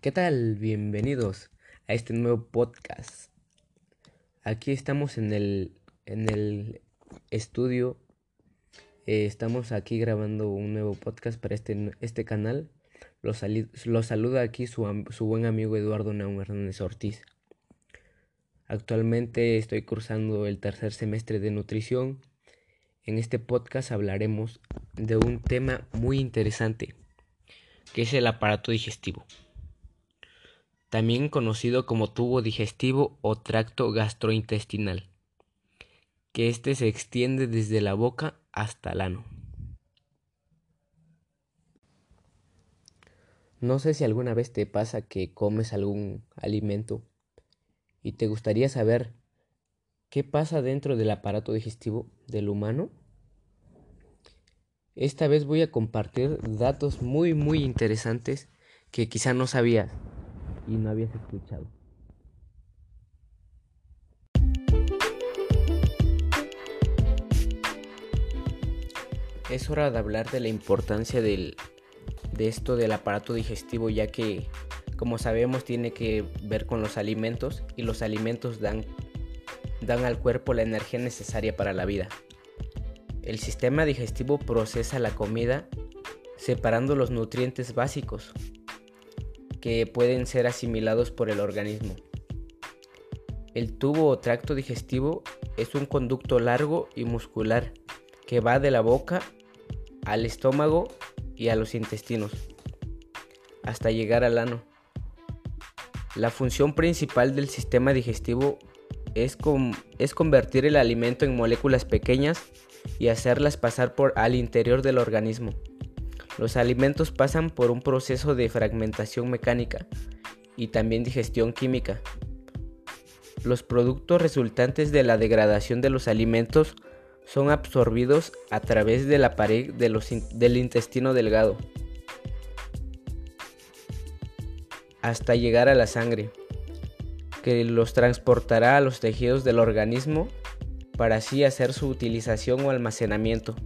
¿Qué tal? Bienvenidos a este nuevo podcast. Aquí estamos en el, en el estudio. Eh, estamos aquí grabando un nuevo podcast para este, este canal. Los, saluda aquí su, su, buen amigo Eduardo Naum Hernández Ortiz. Actualmente estoy cursando el tercer semestre de nutrición. En este podcast hablaremos de un tema muy interesante, que es el aparato digestivo también conocido como tubo digestivo o tracto gastrointestinal, que éste se extiende desde la boca hasta el ano. No sé si alguna vez te pasa que comes algún alimento y te gustaría saber qué pasa dentro del aparato digestivo del humano. Esta vez voy a compartir datos muy muy interesantes que quizá no sabías y no habías escuchado. Es hora de hablar de la importancia del, de esto del aparato digestivo ya que como sabemos tiene que ver con los alimentos y los alimentos dan, dan al cuerpo la energía necesaria para la vida. El sistema digestivo procesa la comida separando los nutrientes básicos que pueden ser asimilados por el organismo. El tubo o tracto digestivo es un conducto largo y muscular que va de la boca al estómago y a los intestinos hasta llegar al ano. La función principal del sistema digestivo es, es, convertir el alimento en moléculas pequeñas y hacerlas pasar por al interior del organismo. Los alimentos pasan por un proceso de fragmentación mecánica y también digestión química. Los productos resultantes de la degradación de los alimentos son absorbidos a través de la pared del intestino delgado hasta llegar a la sangre, que los transportará a los tejidos del organismo para así hacer su utilización o almacenamiento.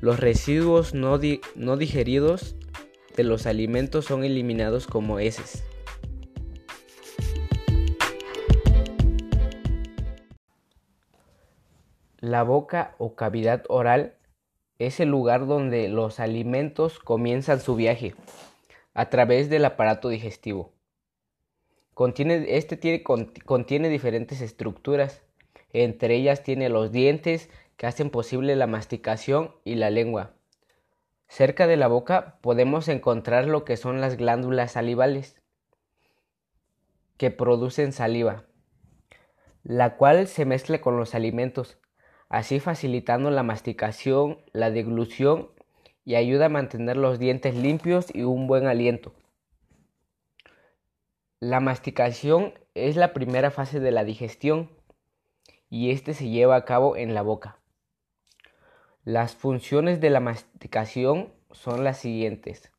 Los residuos no, digeridos de los alimentos son eliminados como heces. La boca o cavidad oral es el lugar donde los alimentos comienzan su viaje a través del aparato digestivo. Contiene, este contiene diferentes estructuras, entre ellas tiene los dientes que hacen posible la masticación y la lengua. Cerca de la boca podemos encontrar lo que son las glándulas salivales, que producen saliva, la cual se mezcla con los alimentos, así facilitando la masticación, la deglución y ayuda a mantener los dientes limpios y un buen aliento. La masticación es la primera fase de la digestión y este se lleva a cabo en la boca. Las funciones de la masticación son las siguientes.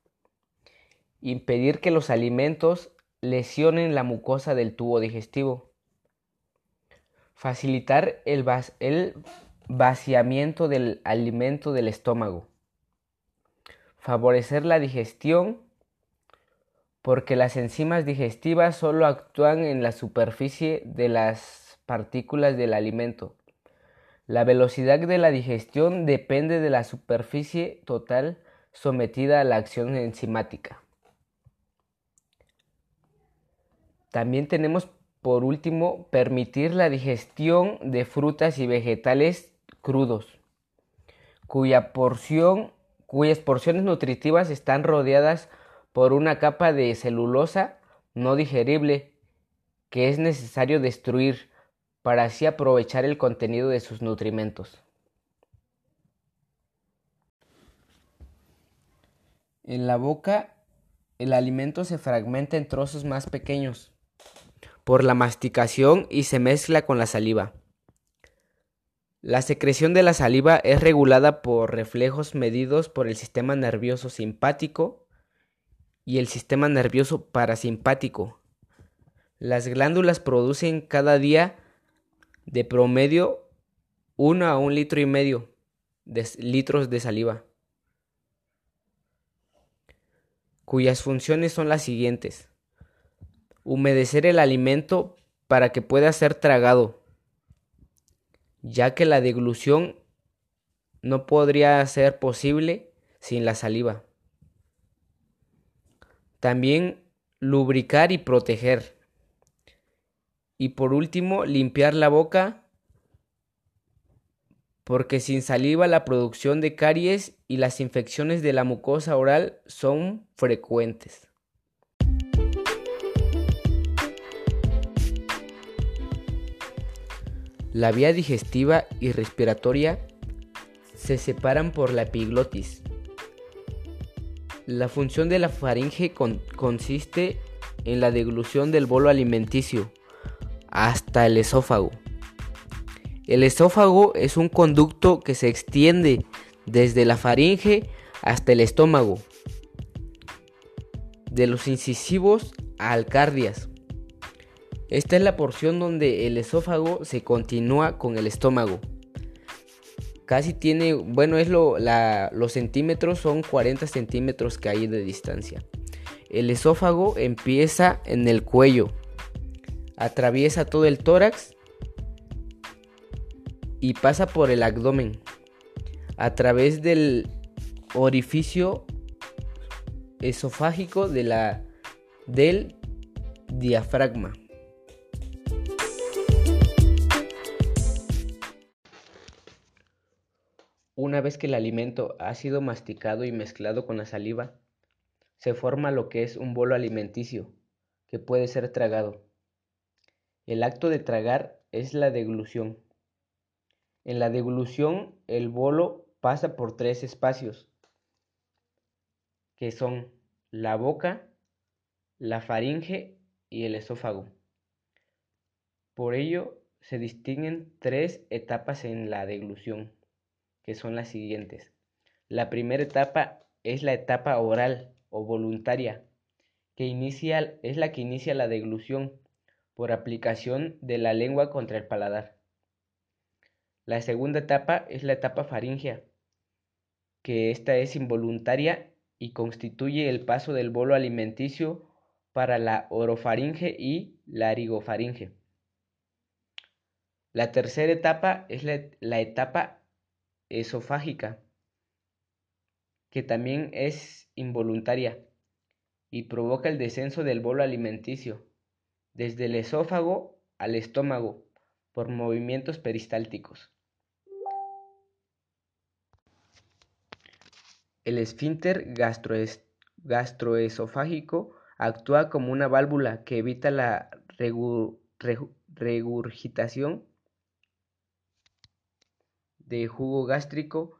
Impedir que los alimentos lesionen la mucosa del tubo digestivo. Facilitar el, vaciamiento del alimento del estómago. Favorecer la digestión porque las enzimas digestivas solo actúan en la superficie de las partículas del alimento la velocidad de la digestión depende de la superficie total sometida a la acción enzimática. También tenemos por último permitir la digestión de frutas y vegetales crudos, cuya porción, cuyas porciones nutritivas están rodeadas por una capa de celulosa no digerible que es necesario destruir para así aprovechar el contenido de sus nutrimentos. En la boca, el alimento se fragmenta en trozos más pequeños por la masticación y se mezcla con la saliva. La secreción de la saliva es regulada por reflejos medidos por el sistema nervioso simpático y el sistema nervioso parasimpático. Las glándulas producen cada día de promedio 1 a un litro y medio de litros de saliva. cuyas funciones son las siguientes. Humedecer el alimento para que pueda ser tragado, ya que la deglución no podría ser posible sin la saliva. También lubricar y proteger. Y por último, limpiar la boca porque sin saliva la producción de caries y las infecciones de la mucosa oral son frecuentes. La vía digestiva y respiratoria se separan por la epiglotis. La función de la faringe consiste en la deglución del bolo alimenticio hasta el esófago. El esófago es un conducto que se extiende desde la faringe hasta el estómago, de los incisivos a alcardias. Esta es la porción donde el esófago se continúa con el estómago. Casi tiene, bueno, es lo, los centímetros son 40 centímetros que hay de distancia. El esófago empieza en el cuello, atraviesa todo el tórax y pasa por el abdomen a través del orificio esofágico de la, del diafragma. Una vez que el alimento ha sido masticado y mezclado con la saliva, se forma lo que es un bolo alimenticio, que puede ser tragado. El acto de tragar es la deglución. En la deglución, el bolo pasa por tres espacios, que son la boca, la faringe y el esófago. Por ello, se distinguen tres etapas en la deglución que son las siguientes. La primera etapa es la etapa oral o voluntaria, que inicia, es la que inicia la deglución por aplicación de la lengua contra el paladar. La segunda etapa es la etapa faringea, que esta es involuntaria y constituye el paso del bolo alimenticio para la orofaringe y la rigofaringe. La tercera etapa es la, la etapa esofágica, que también es involuntaria y provoca el descenso del bolo alimenticio desde el esófago al estómago por movimientos peristálticos. El esfínter gastroesofágico actúa como una válvula que evita la regurgitación de jugo gástrico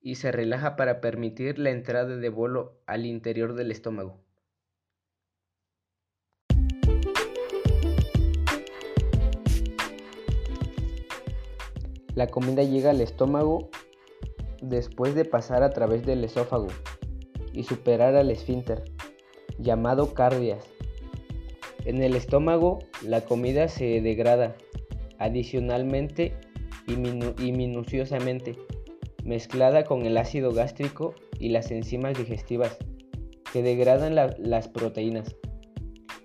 y se relaja para permitir la entrada de bolo al interior del estómago. La comida llega al estómago después de pasar a través del esófago y superar al esfínter, llamado cardias. En el estómago la comida se degrada. Adicionalmente, y, minuciosamente, mezclada con el ácido gástrico y las enzimas digestivas que degradan las proteínas.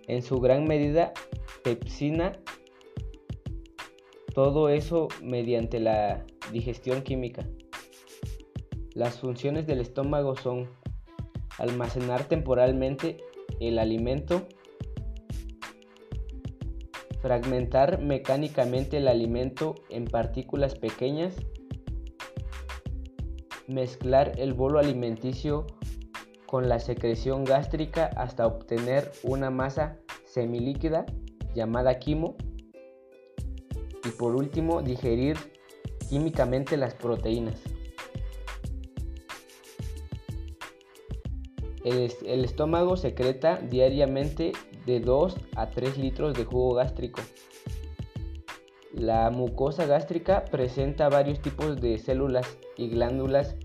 En su gran medida, pepsina, todo eso mediante la digestión química. Las funciones del estómago son almacenar temporalmente el alimento, fragmentar mecánicamente el alimento en partículas pequeñas, mezclar el bolo alimenticio con la secreción gástrica hasta obtener una masa semilíquida llamada quimo y por último digerir químicamente las proteínas. El, estómago secreta diariamente de 2 a 3 litros de jugo gástrico. La mucosa gástrica presenta varios tipos de células y glándulas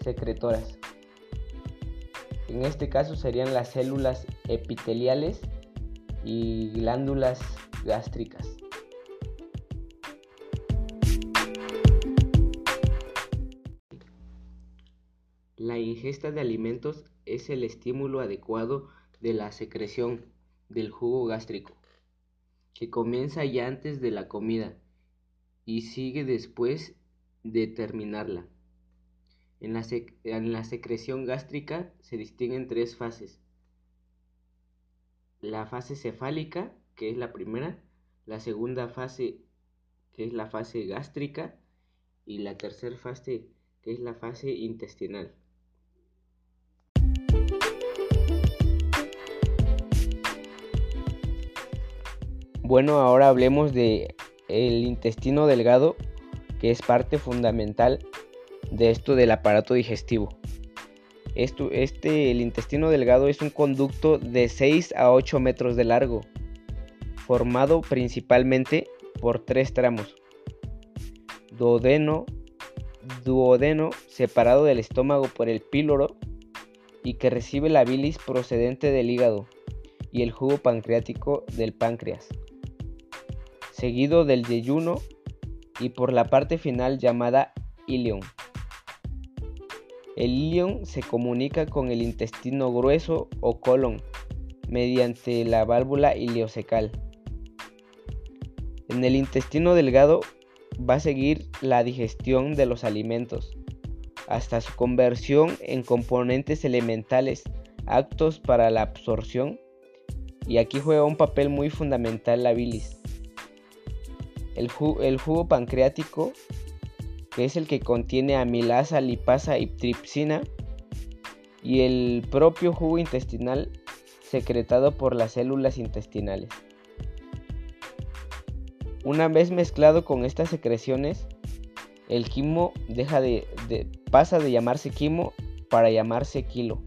secretoras. En este caso serían las células epiteliales y glándulas gástricas. La ingesta de alimentos es el estímulo adecuado de la secreción del jugo gástrico, que comienza ya antes de la comida y sigue después de terminarla. En la, secreción gástrica se distinguen tres fases. La fase cefálica, que es la primera, la segunda fase, que es la fase gástrica, y la tercera fase, que es la fase intestinal. Bueno, ahora hablemos de el intestino delgado, que es parte fundamental de esto del aparato digestivo. Esto, este, el intestino delgado es un conducto de 6 a 8 metros de largo, formado principalmente por tres tramos. Duodeno, duodeno separado del estómago por el píloro y que recibe la bilis procedente del hígado y el jugo pancreático del páncreas seguido del yeyuno y por la parte final llamada ilion. El ilion se comunica con el intestino grueso o colon mediante la válvula iliocecal. En el intestino delgado va a seguir la digestión de los alimentos hasta su conversión en componentes elementales aptos para la absorción y aquí juega un papel muy fundamental la bilis el, jugo pancreático, que es el que contiene amilasa, lipasa y tripsina, y el propio jugo intestinal secretado por las células intestinales. Una vez mezclado con estas secreciones, el quimo deja de, pasa de llamarse quimo para llamarse kilo.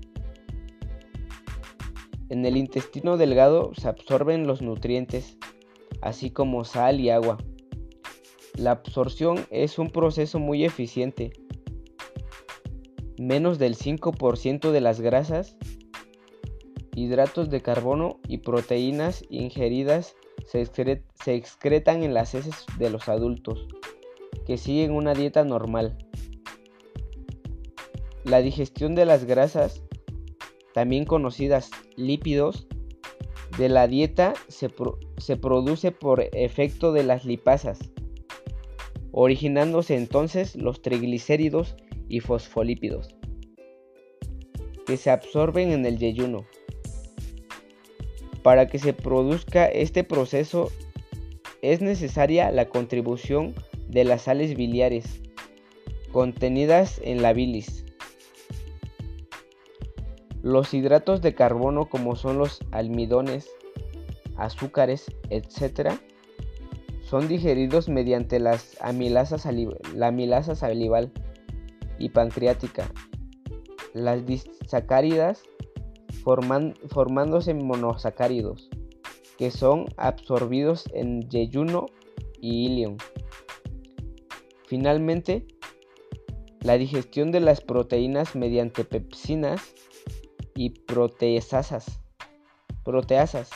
En el intestino delgado se absorben los nutrientes, así como sal y agua. La absorción es un proceso muy eficiente. Menos del 5% de las grasas, hidratos de carbono y proteínas ingeridas se, excretan en las heces de los adultos que siguen una dieta normal. La digestión de las grasas, también conocidas lípidos, de la dieta se, se produce por efecto de las lipasas originándose entonces los triglicéridos y fosfolípidos, que se absorben en el yeyuno. Para que se produzca este proceso es necesaria la contribución de las sales biliares contenidas en la bilis. Los hidratos de carbono como son los almidones, azúcares, etc., son digeridos mediante las amilasas la amilasa salival y pancreática. Las disacáridas formándose monosacáridos que son absorbidos en yeyuno y ilion. Finalmente, la digestión de las proteínas mediante pepsinas y proteasas. proteasas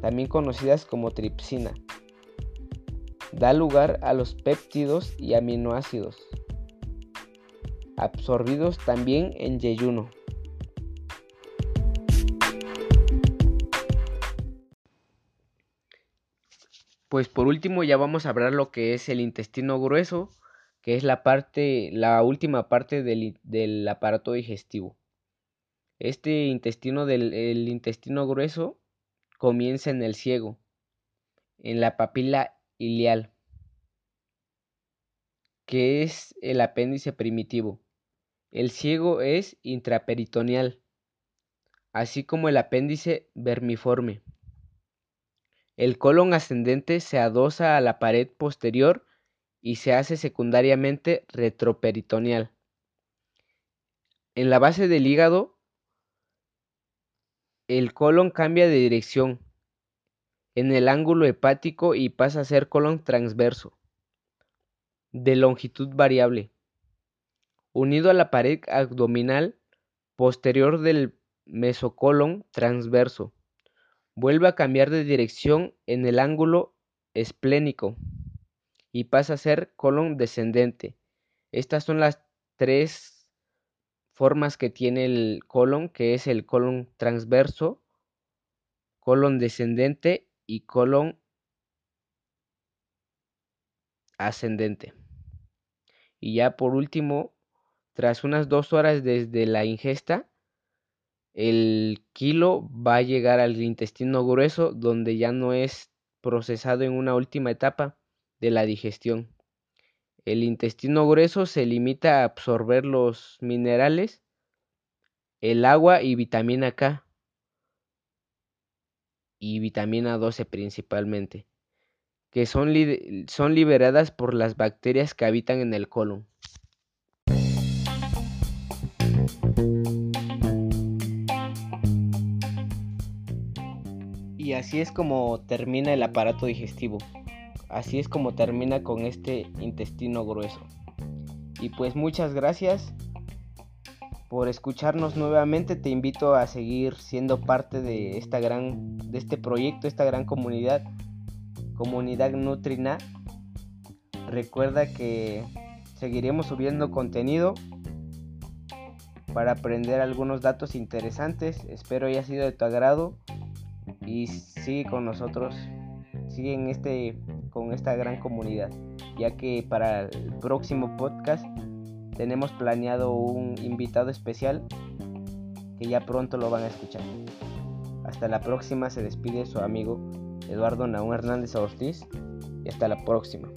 también conocidas como tripsina. Da lugar a los péptidos y aminoácidos, absorbidos también en yeyuno. Pues por último ya vamos a hablar lo que es el intestino grueso, que es la parte, la última parte del, aparato digestivo. Este intestino del intestino grueso comienza en el ciego, en la papila ilial, que es el apéndice primitivo. El ciego es intraperitoneal, así como el apéndice vermiforme. El colon ascendente se adosa a la pared posterior y se hace secundariamente retroperitoneal. En la base del hígado el colon cambia de dirección en el ángulo hepático y pasa a ser colon transverso, de longitud variable, unido a la pared abdominal posterior del mesocolon transverso. Vuelve a cambiar de dirección en el ángulo esplénico y pasa a ser colon descendente. Estas son las tres formas que tiene el colon, que es el colon transverso, colon descendente y colon ascendente. Y ya por último, tras unas dos horas desde la ingesta, el kilo va a llegar al intestino grueso donde ya no es procesado en una última etapa de la digestión. El intestino grueso se limita a absorber los minerales, el agua y vitamina K y vitamina 12 principalmente, que son, son liberadas por las bacterias que habitan en el colon. Así es como termina el aparato digestivo. Así es como termina con este intestino grueso. Y pues muchas gracias por escucharnos nuevamente. Te invito a seguir siendo parte de esta gran de este proyecto, esta gran comunidad, comunidad Nutrina. Recuerda que seguiremos subiendo contenido para aprender algunos datos interesantes. Espero haya sido de tu agrado y sigue con nosotros, sigue en este, con esta gran comunidad, ya que para el próximo podcast tenemos planeado un invitado especial que ya pronto lo van a escuchar. Hasta la próxima se despide su amigo Eduardo Naún Hernández Ortiz y hasta la próxima.